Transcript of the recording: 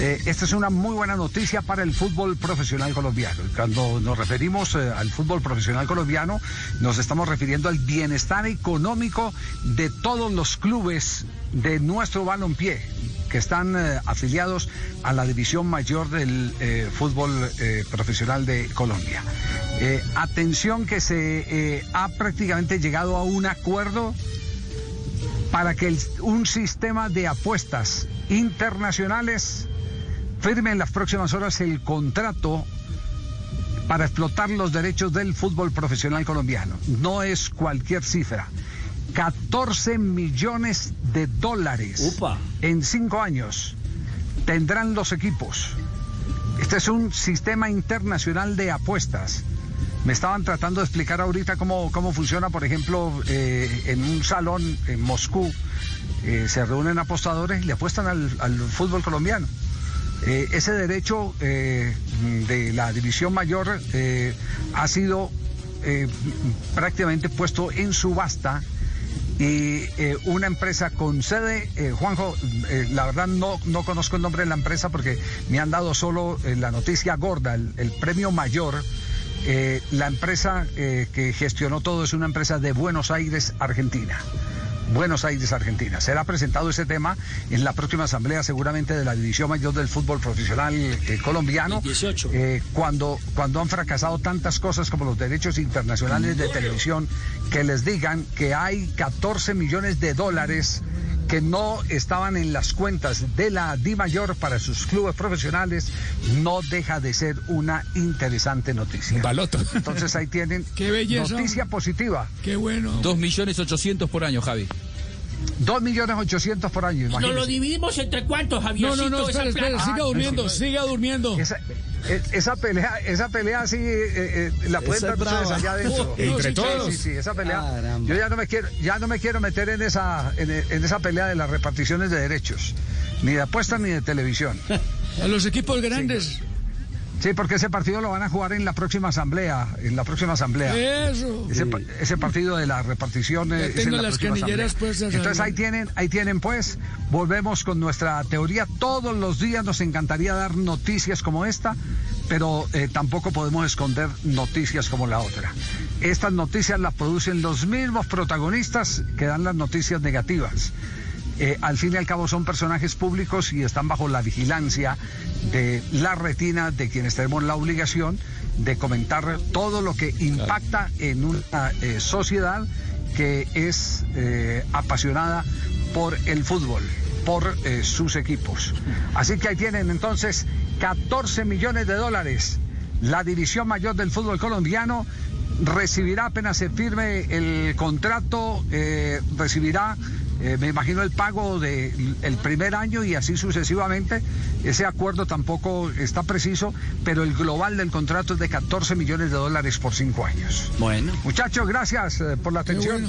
Eh, esta es una muy buena noticia para el fútbol profesional colombiano. Cuando nos referimos eh, al fútbol profesional colombiano, nos estamos refiriendo al bienestar económico de todos los clubes de nuestro balompié que están eh, afiliados a la división mayor del fútbol profesional de Colombia. atención que se ha prácticamente llegado a un acuerdo para que un sistema de apuestas internacionales firme en las próximas horas el contrato para explotar los derechos del fútbol profesional colombiano. No es cualquier cifra. 14 millones de dólares en cinco años tendrán los equipos. Este es un sistema internacional de apuestas. Me estaban tratando de explicar ahorita cómo, cómo funciona, por ejemplo, eh, en un salón en Moscú. Eh, se reúnen apostadores y le apuestan al fútbol colombiano. Eh, ese derecho eh, de la división mayor eh, ha sido prácticamente puesto en subasta y una empresa con sede, Juanjo, la verdad no, no conozco el nombre de la empresa porque me han dado solo la noticia gorda, el premio mayor. la empresa que gestionó todo es una empresa de Buenos Aires, Argentina. Buenos Aires, Argentina. Será presentado ese tema en la próxima asamblea seguramente de la División Mayor del Fútbol Profesional eh, colombiano. 18. Eh, cuando, cuando han fracasado tantas cosas como los derechos internacionales de televisión, que les digan que hay 14 millones de dólares que no estaban en las cuentas de la Di Mayor para sus clubes profesionales, no deja de ser una interesante noticia. Baloto. Entonces ahí tienen Qué belleza. noticia positiva. Qué bueno. Dos millones ochocientos por año, Javi. Dos millones ochocientos por año. ¿Nos lo dividimos entre cuántos, Javier? No, no, no, espera, espera, siga durmiendo, siga durmiendo. E, esa pelea, esa pelea sí eh, eh, la pueden dar ustedes allá adentro. Entre todos. Sí, sí, esa pelea. Yo ya no me quiero, ya no me quiero meter en esa, en, esa pelea de las reparticiones de derechos, ni de apuestas ni de televisión. A los equipos grandes. Sí, porque ese partido lo van a jugar en la próxima asamblea, en la próxima asamblea. Eso. Ese, partido de la repartición es en la las canilleras pues. Entonces ahí tienen, ahí tienen pues, volvemos con nuestra teoría. Todos los días nos encantaría dar noticias como esta, pero eh, tampoco podemos esconder noticias como la otra. Estas noticias las producen los mismos protagonistas que dan las noticias negativas. Eh, al fin y al cabo son personajes públicos y están bajo la vigilancia de la retina de quienes tenemos la obligación de comentar todo lo que impacta en una eh, sociedad que es eh, apasionada por el fútbol, por sus equipos. Así que ahí tienen entonces 14 millones de dólares. La división mayor del fútbol colombiano recibirá apenas se firme el contrato, recibirá eh, me imagino el pago del el primer año y así sucesivamente. Ese acuerdo tampoco está preciso, pero el global del contrato es de 14 millones de dólares por cinco años. Bueno. Muchachos, gracias eh, por la atención.